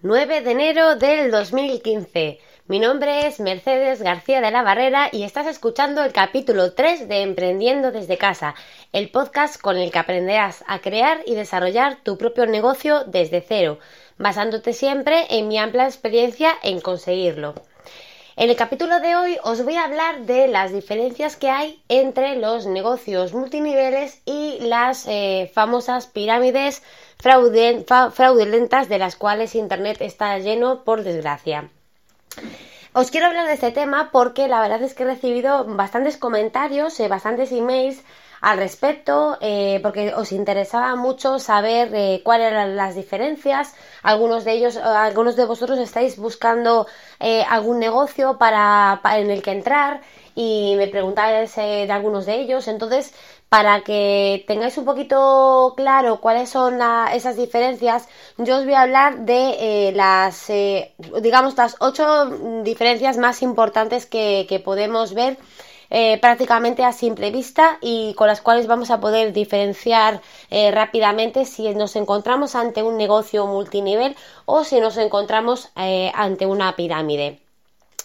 9 de enero del 2015. Mi nombre es Mercedes García de la Barrera y estás escuchando el capítulo 3 de Emprendiendo desde casa, el podcast con el que aprenderás a crear y desarrollar tu propio negocio desde cero, basándote siempre en mi amplia experiencia en conseguirlo. En el capítulo de hoy os voy a hablar de las diferencias que hay entre los negocios multiniveles y las eh, famosas pirámides fraudulentas de las cuales Internet está lleno, por desgracia. Os quiero hablar de este tema porque la verdad es que he recibido bastantes comentarios, eh, bastantes emails al respecto, eh, porque os interesaba mucho saber eh, cuáles eran las diferencias. Algunos de ellos, algunos de vosotros estáis buscando algún negocio para, en el que entrar y me preguntáis de algunos de ellos. Entonces, para que tengáis un poquito claro cuáles son esas diferencias, yo os voy a hablar de eh, las, eh, digamos, las ocho diferencias más importantes que, podemos ver eh, prácticamente a simple vista y con las cuales vamos a poder diferenciar rápidamente si nos encontramos ante un negocio multinivel o si nos encontramos ante una pirámide.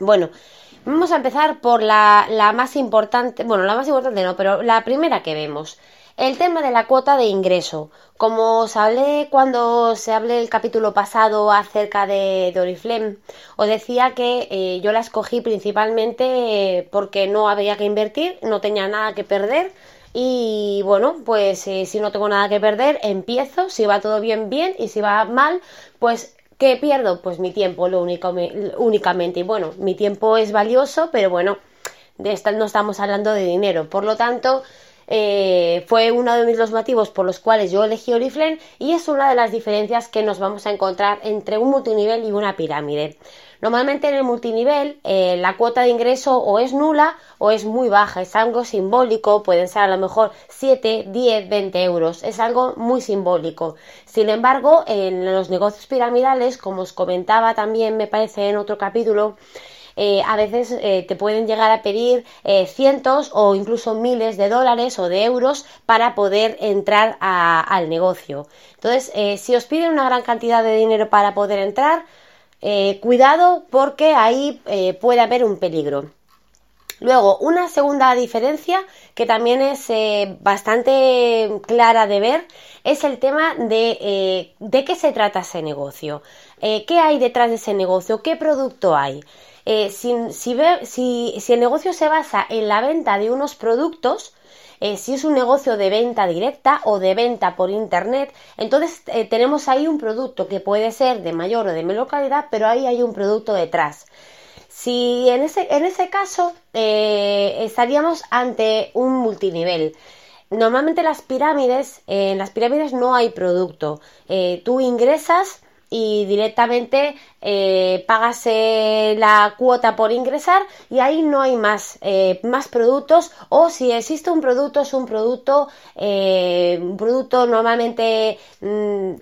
Bueno, Vamos a empezar por la, más importante, bueno, la más importante no, pero la primera que vemos. El tema de la cuota de ingreso. Como os hablé cuando se hablé el capítulo pasado acerca de, Oriflame, os decía que eh, yo la escogí principalmente porque no había que invertir, no tenía nada que perder. Y bueno, pues eh, si no tengo nada que perder, empiezo. Si va todo bien, bien. Y si va mal, pues ¿Qué pierdo? Pues mi tiempo, lo único, únicamente. Y bueno, mi tiempo es valioso, pero bueno, de esta, no estamos hablando de dinero. Por lo tanto, eh, fue uno de los motivos por los cuales yo elegí Oriflame y es una de las diferencias que nos vamos a encontrar entre un multinivel y una pirámide. Normalmente en el multinivel eh, la cuota de ingreso o es nula o es muy baja, es algo simbólico, pueden ser a lo mejor 7, 10, 20 euros, es algo muy simbólico. Sin embargo, en los negocios piramidales, como os comentaba también me parece en otro capítulo, eh, a veces eh, te pueden llegar a pedir cientos o incluso miles de dólares o de euros para poder entrar al negocio. Entonces, si os piden una gran cantidad de dinero para poder entrar, eh, cuidado porque ahí eh, puede haber un peligro. Luego, una segunda diferencia que también es eh, bastante clara de ver es el tema de de qué se trata ese negocio. ¿Qué hay detrás de ese negocio? ¿Qué producto hay? Si, si el negocio se basa en la venta de unos productos, eh, si es un negocio de venta directa o de venta por internet, entonces eh, tenemos ahí un producto que puede ser de mayor o de menor calidad, pero ahí hay un producto detrás. Si en ese, en ese caso eh, estaríamos ante un multinivel. Normalmente las pirámides, en las pirámides no hay producto. tú ingresas y directamente eh, eh, la cuota por ingresar y ahí no hay más, eh, más productos. O si existe un producto es un producto un producto normalmente mm,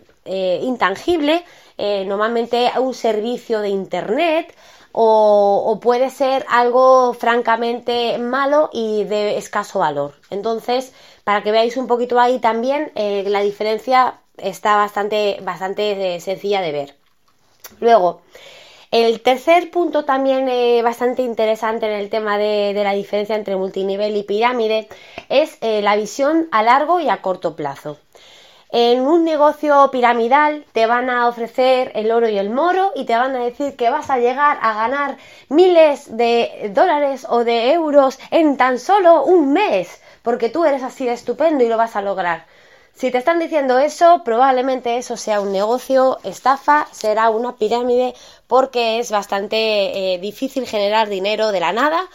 intangible normalmente un servicio de internet o, puede ser algo francamente malo y de escaso valor. Entonces para que veáis un poquito ahí también la diferencia está bastante, bastante eh, sencilla de ver. Luego, el tercer punto también eh, bastante interesante en el tema de, la diferencia entre multinivel y pirámide es eh, la visión a largo y a corto plazo. En un negocio piramidal te van a ofrecer el oro y el moro y te van a decir que vas a llegar a ganar miles de dólares o de euros en tan solo un mes, porque tú eres así de estupendo y lo vas a lograr. Si te están diciendo eso, probablemente eso sea un negocio, estafa, será una pirámide, porque es bastante eh, difícil generar dinero de la nada.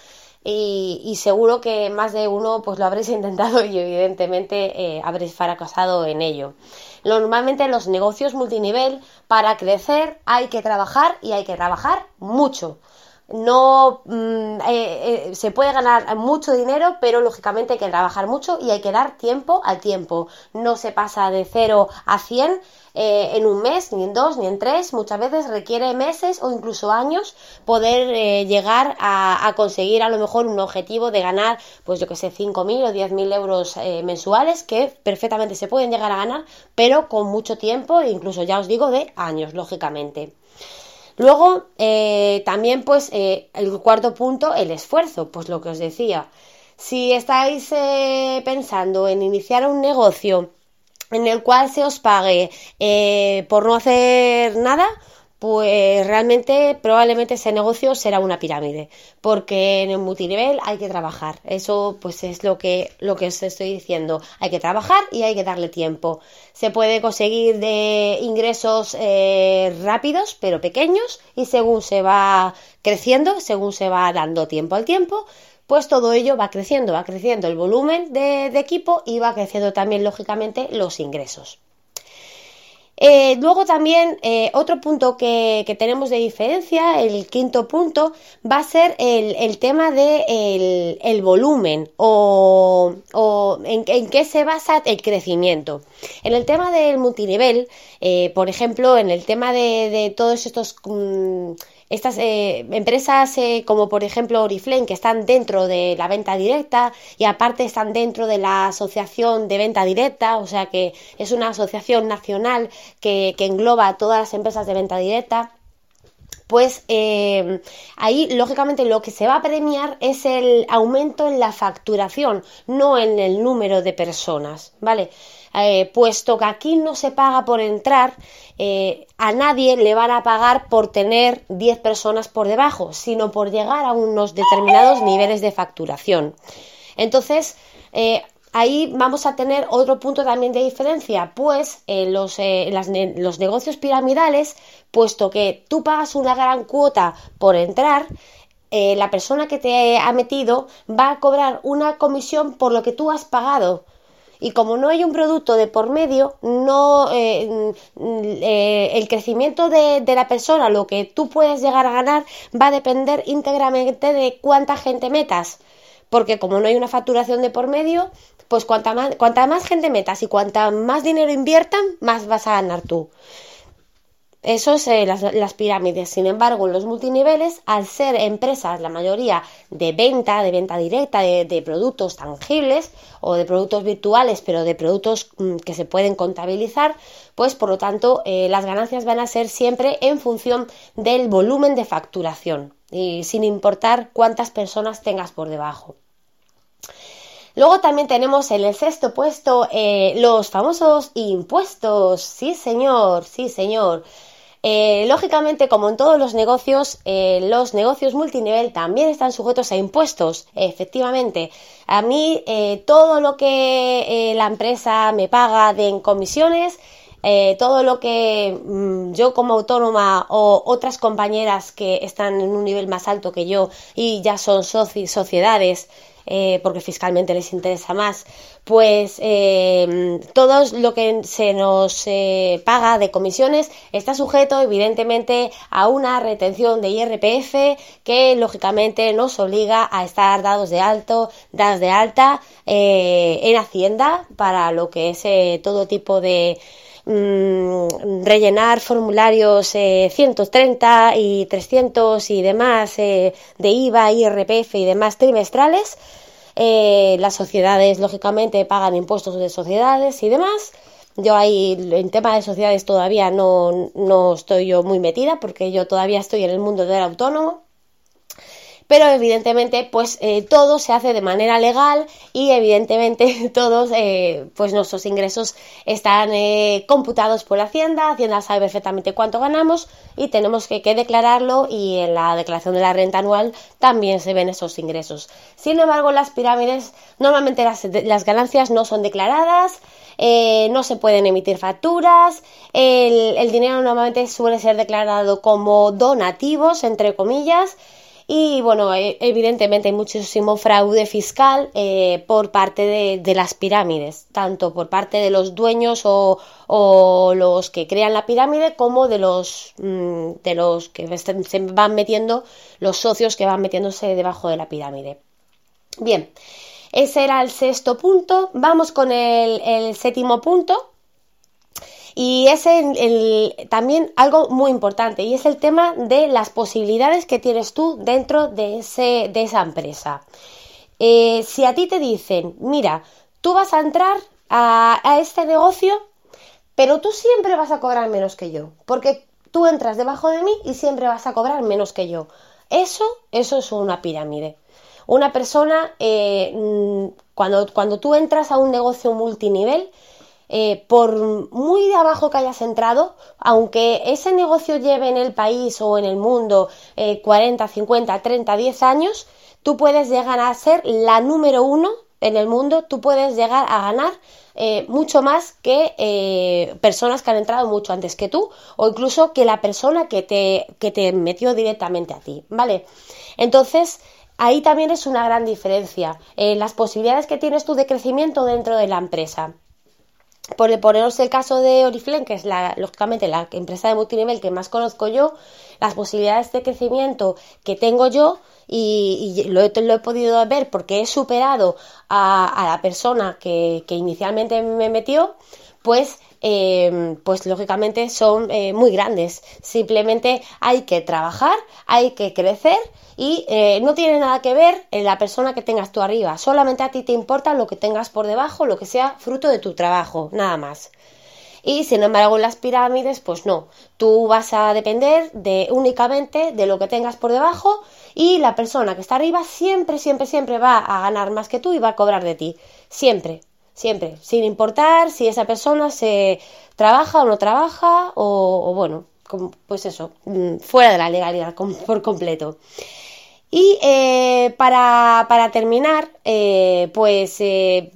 Y, seguro que más de uno pues lo habréis intentado y evidentemente eh, habréis fracasado en ello. Normalmente en los negocios multinivel para crecer hay que trabajar y hay que trabajar mucho. No mm, eh, eh, se puede ganar mucho dinero, pero lógicamente hay que trabajar mucho y hay que dar tiempo al tiempo. No se pasa de 0 a 100 eh, en un mes, ni en dos, ni en tres. Muchas veces requiere meses o incluso años poder llegar a, conseguir a lo mejor un objetivo de ganar, pues yo que sé, 5.000 o 10.000 euros mensuales que perfectamente se pueden llegar a ganar, pero con mucho tiempo, incluso ya os digo, de años, lógicamente. Luego, eh, también, pues, eh, el cuarto punto, el esfuerzo, pues lo que os decía. Si estáis eh, pensando en iniciar un negocio en el cual se os pague por no hacer nada, pues realmente probablemente ese negocio será una pirámide, porque en el multinivel hay que trabajar. Eso pues es lo que, lo que os estoy diciendo. Hay que trabajar y hay que darle tiempo. Se puede conseguir de ingresos eh, rápidos, pero pequeños, y según se va creciendo, según se va dando tiempo al tiempo, pues todo ello va creciendo, va creciendo el volumen de equipo y va creciendo también, lógicamente, los ingresos. Eh, luego también eh, otro punto que, tenemos de diferencia, el quinto punto, va a ser el, tema del de el, volumen o, en, qué se basa el crecimiento. En el tema del multinivel, eh, por ejemplo, en el tema de, todos estos... Mm, estas eh, empresas eh, como por ejemplo Oriflame que están dentro de la venta directa y aparte están dentro de la asociación de venta directa, o sea que es una asociación nacional que, engloba a todas las empresas de venta directa pues eh, ahí lógicamente lo que se va a premiar es el aumento en la facturación, no en el número de personas, ¿vale? Eh, puesto que aquí no se paga por entrar, eh, a nadie le van a pagar por tener 10 personas por debajo, sino por llegar a unos determinados niveles de facturación. Entonces, eh, ahí vamos a tener otro punto también de diferencia, pues los, los negocios piramidales, puesto que tú pagas una gran cuota por entrar, la persona que te ha metido va a cobrar una comisión por lo que tú has pagado y como no hay un producto de por medio, no eh, eh, el crecimiento de, la persona, lo que tú puedes llegar a ganar, va a depender íntegramente de cuánta gente metas. Porque como no hay una facturación de por medio, pues cuanta más, cuanta más gente metas y cuanta más dinero inviertan, más vas a ganar tú. Eso es eh, las, pirámides. Sin embargo, en los multiniveles, al ser empresas, la mayoría de venta, de venta directa, de, productos tangibles o de productos virtuales, pero de productos mm, que se pueden contabilizar, pues por lo tanto eh, las ganancias van a ser siempre en función del volumen de facturación y sin importar cuántas personas tengas por debajo. Luego también tenemos en el sexto puesto eh, los famosos impuestos. Sí, señor, sí, señor. Eh, lógicamente, como en todos los negocios, eh, los negocios multinivel también están sujetos a impuestos, efectivamente. A mí, eh, todo lo que la empresa me paga de en comisiones, todo lo que mm, yo como autónoma o otras compañeras que están en un nivel más alto que yo y ya son sociedades porque fiscalmente les interesa más, pues eh, todo lo que se nos eh, paga de comisiones está sujeto evidentemente a una retención de IRPF que lógicamente nos obliga a estar dados de alto, dados de alta en Hacienda para lo que es todo tipo de mm, rellenar formularios 130 y 300 y demás de IVA, IRPF y demás trimestrales eh, las sociedades, lógicamente, pagan impuestos de sociedades y demás. Yo ahí en tema de sociedades todavía no, no estoy yo muy metida porque yo todavía estoy en el mundo del autónomo pero evidentemente pues eh, todo se hace de manera legal y evidentemente todos eh, pues nuestros ingresos están eh, computados por Hacienda, Hacienda sabe perfectamente cuánto ganamos y tenemos que, declararlo y en la declaración de la renta anual también se ven esos ingresos. Sin embargo, las pirámides normalmente las, ganancias no son declaradas, no se pueden emitir facturas, el dinero normalmente suele ser declarado como donativos, entre comillas, y bueno, e, evidentemente hay muchísimo fraude fiscal eh, por parte de, las pirámides, tanto por parte de los dueños o, los que crean la pirámide como de los, mm, de los que se van metiendo, los socios que van metiéndose debajo de la pirámide. Bien, ese era el sexto punto. Vamos con el séptimo punto, y es también algo muy importante y es el tema de las posibilidades que tienes tú dentro de, ese, de esa empresa. Eh, si a ti te dicen, mira, tú vas a entrar a, a este negocio, pero tú siempre vas a cobrar menos que yo, porque tú entras debajo de mí y siempre vas a cobrar menos que yo. Eso, eso es una pirámide. Una persona, eh, mm, cuando, cuando tú entras a un negocio multinivel, eh, por muy de abajo que hayas entrado, aunque ese negocio lleve en el país o en el mundo 40, 50, 30, 10 años, tú puedes llegar a ser la número uno en el mundo, tú puedes llegar a ganar eh, mucho más que eh, personas que han entrado mucho antes que tú o incluso que la persona que te, que te metió directamente a ti, ¿vale? Entonces, ahí también es una gran diferencia, las posibilidades que tienes tú de crecimiento dentro de la empresa por poneros el caso de Oriflame, que es la, lógicamente la empresa de multinivel que más conozco yo, las posibilidades de crecimiento que tengo yo y, lo, lo, he, podido ver porque he superado a, la persona que, inicialmente me metió, pues, eh, pues lógicamente son eh, muy grandes. Simplemente hay que trabajar, hay que crecer y eh, no tiene nada que ver en la persona que tengas tú arriba, solamente a ti te importa lo que tengas por debajo, lo que sea fruto de tu trabajo, nada más. Y sin embargo en las pirámides, pues no, tú vas a depender de únicamente de lo que tengas por debajo y la persona que está arriba siempre, siempre, siempre va a ganar más que tú y va a cobrar de ti, siempre, siempre, sin importar si esa persona se trabaja o no trabaja o, bueno, pues eso, mm, fuera de la legalidad por completo. Y eh, para, terminar, eh, pues eh,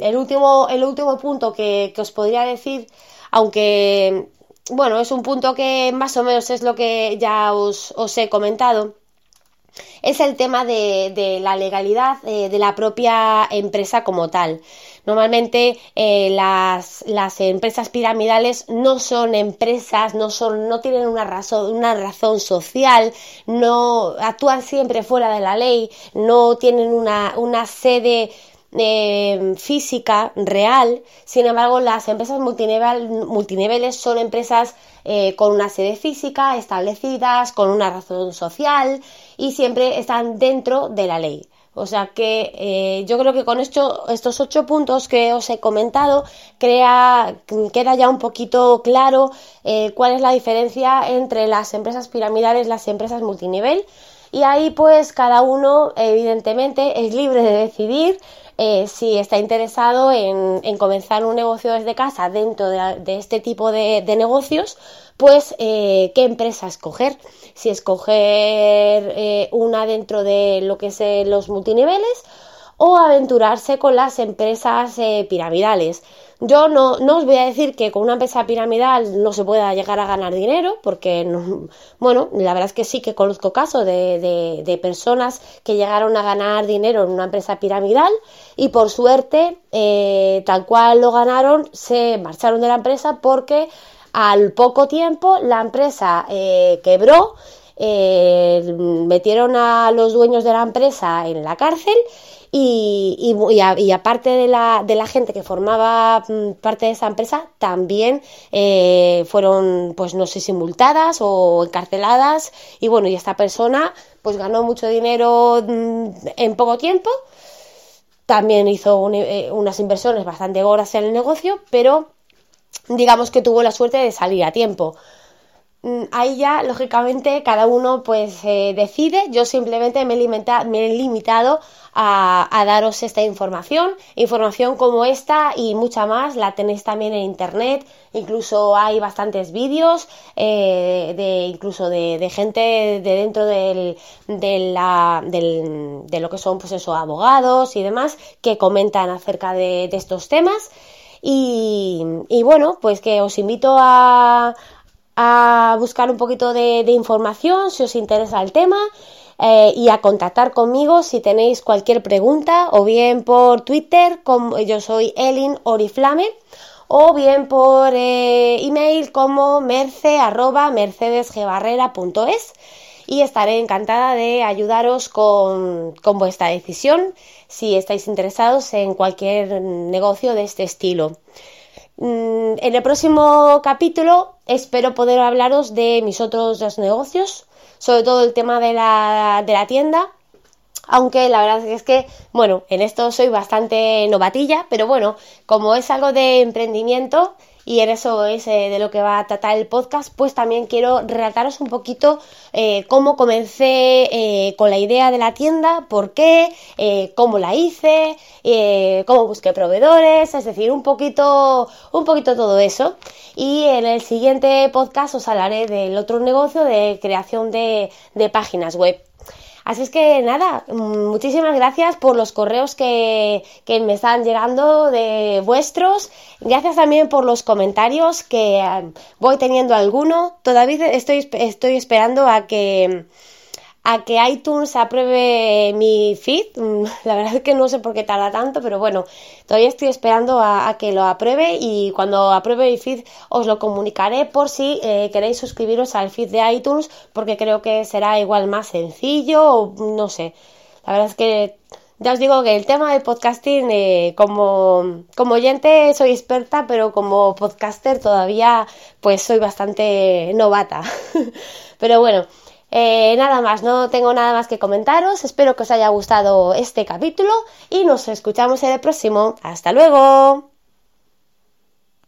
el, último, el último punto que, os podría decir, aunque bueno, es un punto que más o menos es lo que ya os, os he comentado, es el tema de, de la legalidad de la propia empresa como tal. Normalmente eh, las, las, empresas piramidales no son empresas, no, son, no tienen una razón, una razón social, no actúan siempre fuera de la ley, no tienen una, una sede eh, física real. Sin embargo, las empresas multinivel, multiniveles son empresas eh, con una sede física establecidas, con una razón social y siempre están dentro de la ley. O sea que eh, yo creo que con esto, estos ocho puntos que os he comentado crea, queda ya un poquito claro eh, cuál es la diferencia entre las empresas piramidales las empresas multinivel. Y ahí pues cada uno evidentemente es libre de decidir eh, si está interesado en, comenzar un negocio desde casa dentro de, este tipo de, negocios, pues qué empresa escoger si escoger eh, una dentro de lo que es eh, los multiniveles o aventurarse con las empresas eh, piramidales. Yo no, no, os voy a decir que con una empresa piramidal no se pueda llegar a ganar dinero, porque, bueno, la verdad es que sí que conozco casos de, de, personas que llegaron a ganar dinero en una empresa piramidal y por suerte, tal cual lo ganaron, se marcharon de la empresa porque al poco tiempo la empresa eh, quebró, eh, metieron a los dueños de la empresa en la cárcel y, aparte de la, de la, gente que formaba mm, parte de esa empresa, también eh, fueron, pues no sé si multadas o encarceladas. Y bueno, y esta persona pues ganó mucho dinero mm, en poco tiempo. También hizo unas inversiones bastante gordas en el negocio, pero digamos que tuvo la suerte de salir a tiempo. Mm, ahí ya, lógicamente, cada uno pues eh, decide. Yo simplemente me he, limitado a, daros esta información. Información como esta y mucha más la tenéis también en internet. Incluso hay bastantes vídeos eh, de incluso de, gente de dentro del, de, la, del, de lo que son pues eso, abogados y demás que comentan acerca de estos temas. Y, bueno, pues que os invito a, a buscar un poquito de, información si os interesa el tema. eh, y a contactar conmigo si tenéis cualquier pregunta o bien por Twitter, como, yo soy Elin Oriflame, o bien por eh, email como merce y estaré encantada de ayudaros con, con vuestra decisión si estáis interesados en cualquier negocio de este estilo. Mm, en el próximo capítulo espero poder hablaros de mis otros dos negocios, sobre todo el tema de la, de la tienda, aunque la verdad es que, bueno, en esto soy bastante novatilla, pero bueno, como es algo de emprendimiento, y en eso es eh, de lo que va a tratar el podcast, pues también quiero relataros un poquito eh, cómo comencé eh, con la idea de la tienda, por qué, cómo la hice, cómo busqué proveedores, es decir, un poquito, un poquito todo eso. Y en el siguiente podcast os hablaré del otro negocio de creación de páginas web. Así es que nada, muchísimas gracias por los correos que, me están llegando de vuestros. Gracias también por los comentarios que eh, voy teniendo alguno. Todavía estoy, estoy esperando a que a que iTunes apruebe mi feed. Mm, la verdad es que no sé por qué tarda tanto, pero bueno, todavía estoy esperando a, que lo apruebe y cuando apruebe mi feed os lo comunicaré por si eh, queréis suscribiros al feed de iTunes porque creo que será igual más sencillo o no sé. La verdad es que ya os digo que el tema del podcasting, eh, como, como oyente soy experta, pero como podcaster todavía pues soy bastante novata. pero bueno, eh, nada más, no tengo nada más que comentaros. Espero que os haya gustado este capítulo y nos escuchamos en el próximo. Hasta luego.